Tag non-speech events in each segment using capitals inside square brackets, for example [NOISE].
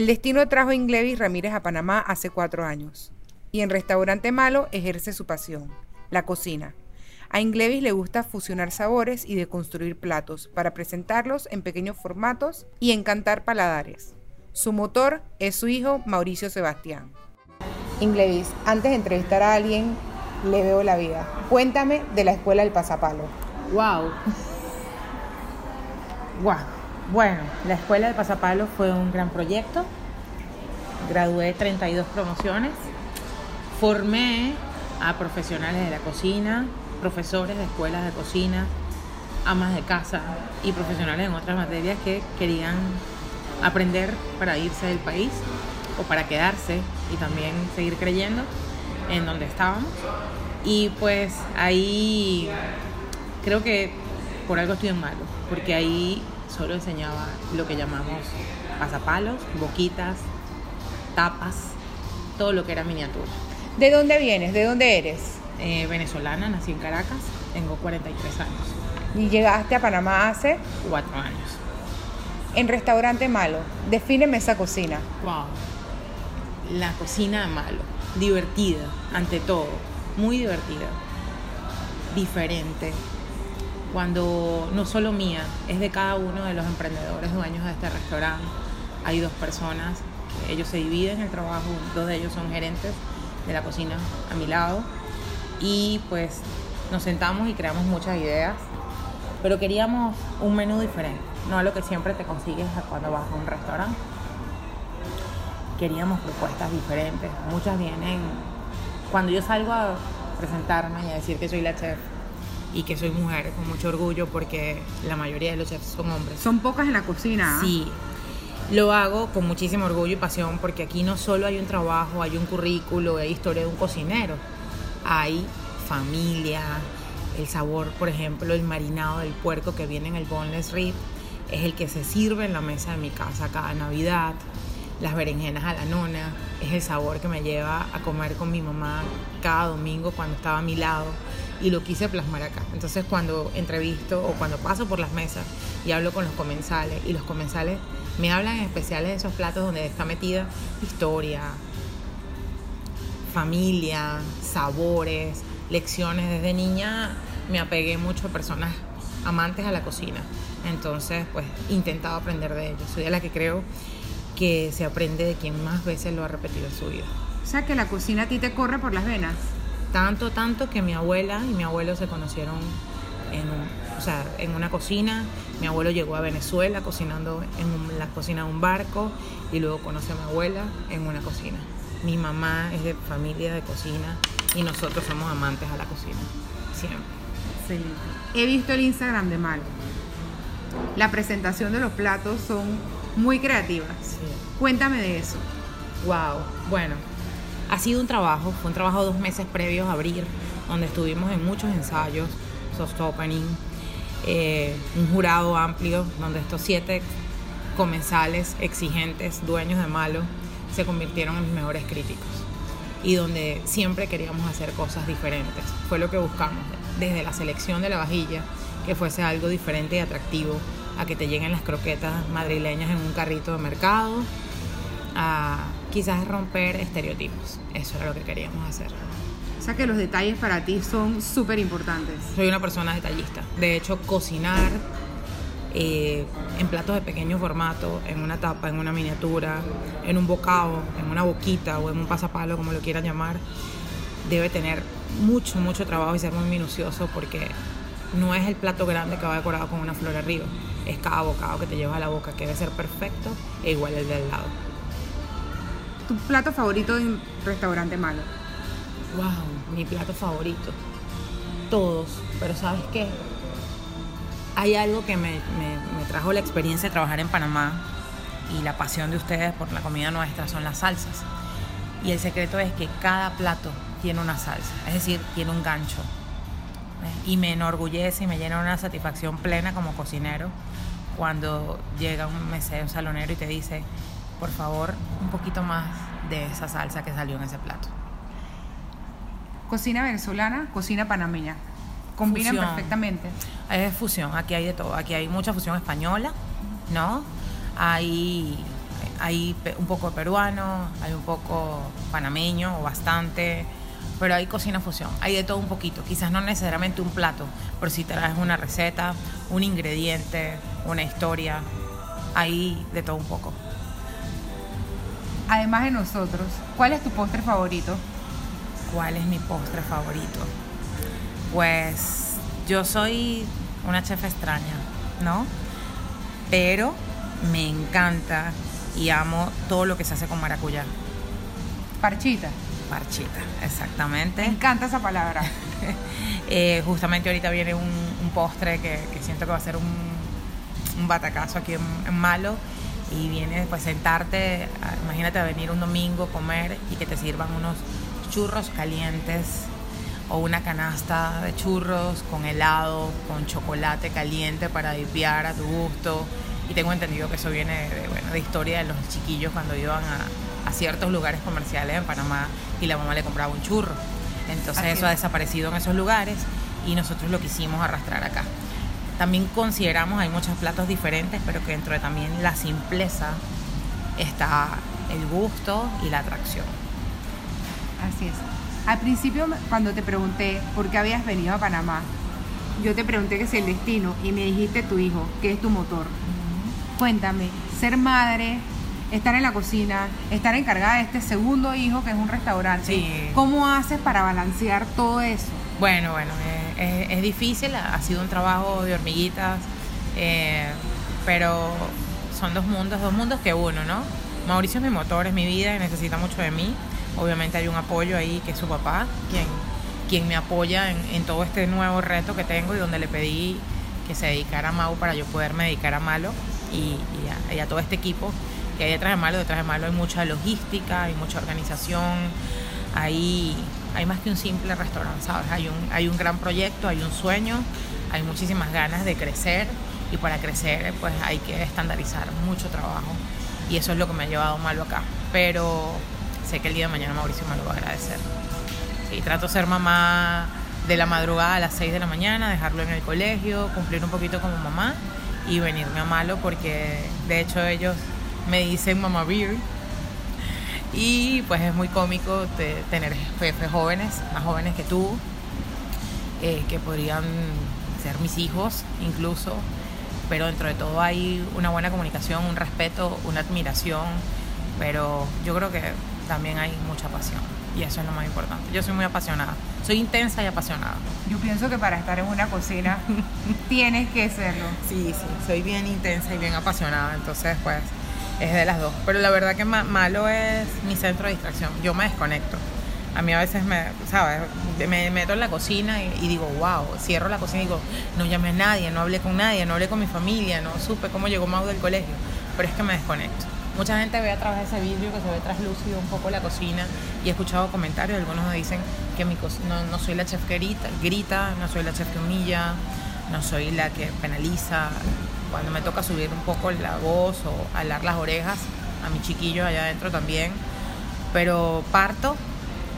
El destino trajo a Inglevis Ramírez a Panamá hace cuatro años y en Restaurante Malo ejerce su pasión, la cocina. A Inglevis le gusta fusionar sabores y deconstruir platos para presentarlos en pequeños formatos y encantar paladares. Su motor es su hijo Mauricio Sebastián. Inglevis, antes de entrevistar a alguien, le veo la vida. Cuéntame de la escuela del pasapalo. Wow. Wow. Bueno, la escuela del pasapalo fue un gran proyecto. Gradué 32 promociones. Formé a profesionales de la cocina, profesores de escuelas de cocina, amas de casa y profesionales en otras materias que querían aprender para irse del país o para quedarse y también seguir creyendo en donde estábamos. Y pues ahí creo que por algo estoy en malo, porque ahí solo enseñaba lo que llamamos pasapalos, boquitas, tapas, todo lo que era miniatura. ¿De dónde vienes? ¿De dónde eres? Eh, venezolana, nací en Caracas, tengo 43 años. Y llegaste a Panamá hace cuatro años. En Restaurante Malo, defíneme esa cocina. Wow. La cocina de Malo, divertida, ante todo, muy divertida, diferente, cuando no solo mía, es de cada uno de los emprendedores dueños de este restaurante. Hay dos personas, ellos se dividen el trabajo, dos de ellos son gerentes de la cocina a mi lado y pues nos sentamos y creamos muchas ideas, pero queríamos un menú diferente, no a lo que siempre te consigues cuando vas a un restaurante. Queríamos propuestas diferentes, muchas vienen, cuando yo salgo a presentarme y a decir que soy la chef, y que soy mujer con mucho orgullo porque la mayoría de los chefs son hombres. Son pocas en la cocina. ¿ah? Sí. Lo hago con muchísimo orgullo y pasión porque aquí no solo hay un trabajo, hay un currículo, hay historia de un cocinero. Hay familia, el sabor, por ejemplo, el marinado del puerco que viene en el boneless rib es el que se sirve en la mesa de mi casa cada Navidad. Las berenjenas a la nona es el sabor que me lleva a comer con mi mamá cada domingo cuando estaba a mi lado y lo quise plasmar acá. Entonces cuando entrevisto o cuando paso por las mesas y hablo con los comensales y los comensales me hablan en especial de esos platos donde está metida historia, familia, sabores, lecciones. Desde niña me apegué mucho a personas amantes a la cocina. Entonces, pues, intentado aprender de ellos. Soy de la que creo que se aprende de quien más veces lo ha repetido en su vida. O sea, que la cocina a ti te corre por las venas. Tanto, tanto que mi abuela y mi abuelo se conocieron en, o sea, en una cocina. Mi abuelo llegó a Venezuela cocinando en la cocina de un barco y luego conoce a mi abuela en una cocina. Mi mamá es de familia de cocina y nosotros somos amantes a la cocina, siempre. He visto el Instagram de Malo. La presentación de los platos son muy creativas. Cuéntame de eso. Wow, bueno, ha sido un trabajo, fue un trabajo dos meses previos a abrir, donde estuvimos en muchos ensayos, soft opening, eh, un jurado amplio, donde estos siete comensales exigentes, dueños de Malo, se convirtieron en mis mejores críticos y donde siempre queríamos hacer cosas diferentes. Fue lo que buscamos, desde la selección de la vajilla, que fuese algo diferente y atractivo, a que te lleguen las croquetas madrileñas en un carrito de mercado, a quizás romper estereotipos. Eso era lo que queríamos hacer. O sea que los detalles para ti son súper importantes. Soy una persona detallista. De hecho, cocinar eh, en platos de pequeño formato, en una tapa, en una miniatura, en un bocado, en una boquita o en un pasapalo, como lo quieran llamar, debe tener mucho, mucho trabajo y ser muy minucioso porque no es el plato grande que va decorado con una flor arriba, es cada bocado que te llevas a la boca, que debe ser perfecto e igual el del lado tu plato favorito en restaurante malo? Wow, mi plato favorito. Todos, pero ¿sabes qué? Hay algo que me, me, trajo la experiencia de trabajar en Panamá y la pasión de ustedes por la comida nuestra son las salsas. Y el secreto es que cada plato tiene una salsa, es decir, tiene un gancho. Y me enorgullece y me llena una satisfacción plena como cocinero cuando llega un mesero, un salonero y te dice, por favor, un poquito más de esa salsa que salió en ese plato. Cocina venezolana, cocina panameña. Combinan perfectamente. Es fusión, aquí hay de todo. Aquí hay mucha fusión española, ¿no? Hay hay un poco peruano, hay un poco panameño o bastante, pero hay cocina fusión, hay de todo un poquito, quizás no necesariamente un plato, pero si traes una receta, un ingrediente, una historia, hay de todo un poco. Además de nosotros, ¿cuál es tu postre favorito? ¿Cuál es mi postre favorito? Pues yo soy una chef extraña, ¿no? Pero me encanta y amo todo lo que se hace con maracuyá. Parchita. Parchita, exactamente. Me encanta esa palabra. [LAUGHS] Eh, justamente ahorita viene un, postre que, siento que va a ser un, batacazo aquí en, Malo y viene pues sentarte, imagínate a venir un domingo, comer y que te sirvan unos churros calientes o una canasta de churros con helado, con chocolate caliente para dipiar a tu gusto y tengo entendido que eso viene de, bueno, de historia de los chiquillos cuando iban a, ciertos lugares comerciales en Panamá y la mamá le compraba un churro. Entonces eso ha desaparecido en esos lugares y nosotros lo quisimos arrastrar acá. También consideramos, hay muchos platos diferentes, pero que dentro de también la simpleza está el gusto y la atracción. Así es. Al principio, cuando te pregunté por qué habías venido a Panamá, yo te pregunté que es el destino y me dijiste tu hijo, que es tu motor. Cuéntame, ser madre, estar en la cocina, estar encargada de este segundo hijo que es un restaurante. ¿Cómo haces para balancear todo eso? Bueno, bueno, eh, es, difícil, ha sido un trabajo de hormiguitas, eh, pero son dos mundos, dos mundos que uno, ¿no? Mauricio es mi motor, es mi vida y necesita mucho de mí. Obviamente hay un apoyo ahí que es su papá, quien, quien me apoya en, todo este nuevo reto que tengo y donde le pedí que se dedicara a Mau para yo poderme dedicar a Malo y, a, todo este equipo que hay detrás de Malo. Detrás de Malo hay mucha logística, hay mucha organización, hay, hay más que un simple restaurante, ¿sabes? Hay un, hay un gran proyecto, hay un sueño, hay muchísimas ganas de crecer y para crecer pues hay que estandarizar mucho trabajo y eso es lo que me ha llevado Malo acá. Pero sé que el día de mañana Mauricio me lo va a agradecer. Sí, trato de ser mamá de la madrugada a las 6 de la mañana, dejarlo en el colegio, cumplir un poquito como mamá y venirme a malo porque de hecho ellos me dicen mamá beer y pues es muy cómico tener jefes jóvenes, más jóvenes que tú, eh, que podrían ser mis hijos incluso, pero dentro de todo hay una buena comunicación, un respeto, una admiración, pero yo creo que también hay mucha pasión y eso es lo más importante. Yo soy muy apasionada, soy intensa y apasionada. Yo pienso que para estar en una cocina [LAUGHS] tienes que serlo. Sí, sí, soy bien intensa y bien apasionada, entonces pues es de las dos. Pero la verdad que malo es mi centro de distracción, yo me desconecto. A mí a veces me, ¿sabes? Me meto en la cocina y, digo, wow, cierro la cocina y digo, no llamé a nadie, no hablé con nadie, no hablé con mi familia, no supe cómo llegó Mau del colegio, pero es que me desconecto. Mucha gente ve a través de ese vidrio que se ve traslúcido un poco la cocina y he escuchado comentarios, algunos me dicen que mi no, no soy la chef que grita, grita, no soy la chef que humilla, no soy la que penaliza. Cuando me toca subir un poco la voz o alar las orejas a mi chiquillo allá adentro también, pero parto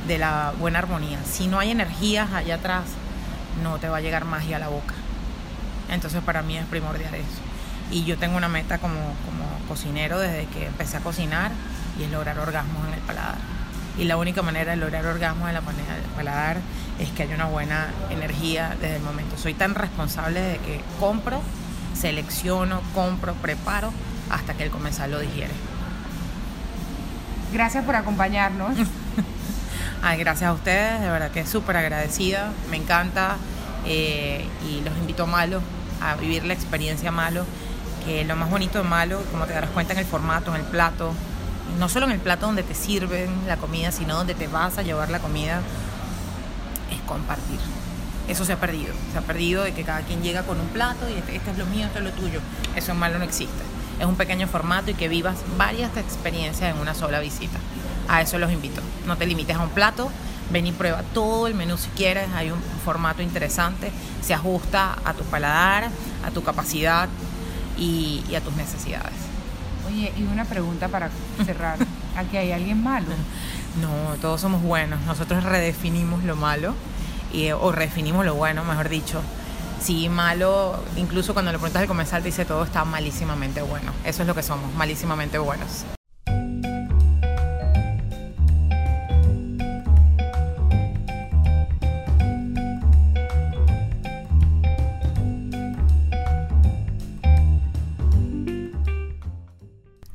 de la buena armonía. Si no hay energías allá atrás, no te va a llegar magia a la boca. Entonces para mí es primordial eso. Y yo tengo una meta como, como cocinero desde que empecé a cocinar y es lograr orgasmos en el paladar. Y la única manera de lograr orgasmos en el paladar es que haya una buena energía desde el momento. Soy tan responsable de que compro, selecciono, compro, preparo hasta que el comensal lo digiere. Gracias por acompañarnos. [LAUGHS] Ay, gracias a ustedes, de verdad que es súper agradecida, me encanta eh, y los invito a Malo, a vivir la experiencia Malo que lo más bonito de malo, como te darás cuenta en el formato, en el plato, no solo en el plato donde te sirven la comida, sino donde te vas a llevar la comida, es compartir. Eso se ha perdido. Se ha perdido de que cada quien llega con un plato y este, este es lo mío, esto es lo tuyo. Eso malo no existe. Es un pequeño formato y que vivas varias experiencias en una sola visita. A eso los invito. No te limites a un plato, ven y prueba todo el menú si quieres. Hay un formato interesante, se ajusta a tu paladar, a tu capacidad y, a tus necesidades. Oye, y una pregunta para cerrar. [LAUGHS] ¿Aquí hay alguien malo? No, todos somos buenos. Nosotros redefinimos lo malo y, o redefinimos lo bueno, mejor dicho. Sí, malo, incluso cuando le preguntas al comensal dice todo está malísimamente bueno. Eso es lo que somos, malísimamente buenos.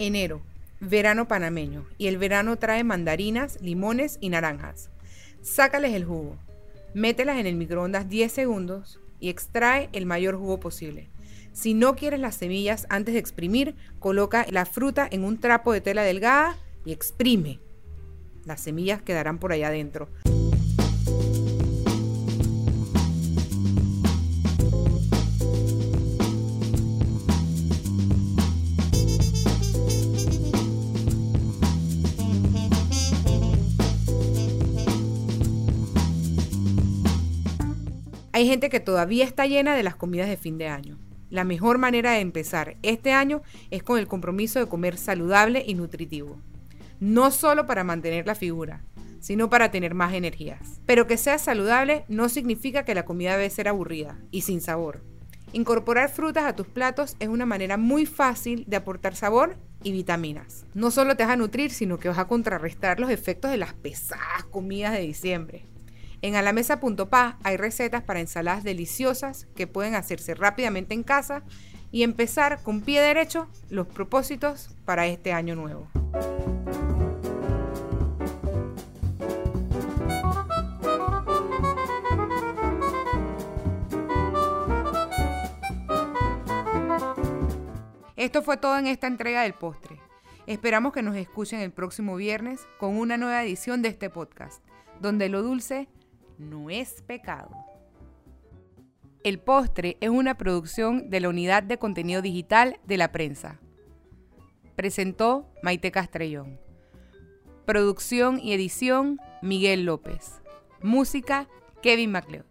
Enero, verano panameño. Y el verano trae mandarinas, limones y naranjas. Sácales el jugo. Mételas en el microondas 10 segundos y extrae el mayor jugo posible. Si no quieres las semillas antes de exprimir, coloca la fruta en un trapo de tela delgada y exprime. Las semillas quedarán por allá adentro. Hay gente que todavía está llena de las comidas de fin de año. La mejor manera de empezar este año es con el compromiso de comer saludable y nutritivo. No solo para mantener la figura, sino para tener más energías. Pero que sea saludable no significa que la comida debe ser aburrida y sin sabor. Incorporar frutas a tus platos es una manera muy fácil de aportar sabor y vitaminas. No solo te vas a nutrir, sino que vas a contrarrestar los efectos de las pesadas comidas de diciembre. En alamesa.pa hay recetas para ensaladas deliciosas que pueden hacerse rápidamente en casa y empezar con pie derecho los propósitos para este año nuevo. Esto fue todo en esta entrega del postre. Esperamos que nos escuchen el próximo viernes con una nueva edición de este podcast, donde lo dulce no es pecado. El postre es una producción de la Unidad de Contenido Digital de la Prensa. Presentó Maite Castrellón. Producción y edición Miguel López. Música Kevin MacLeod.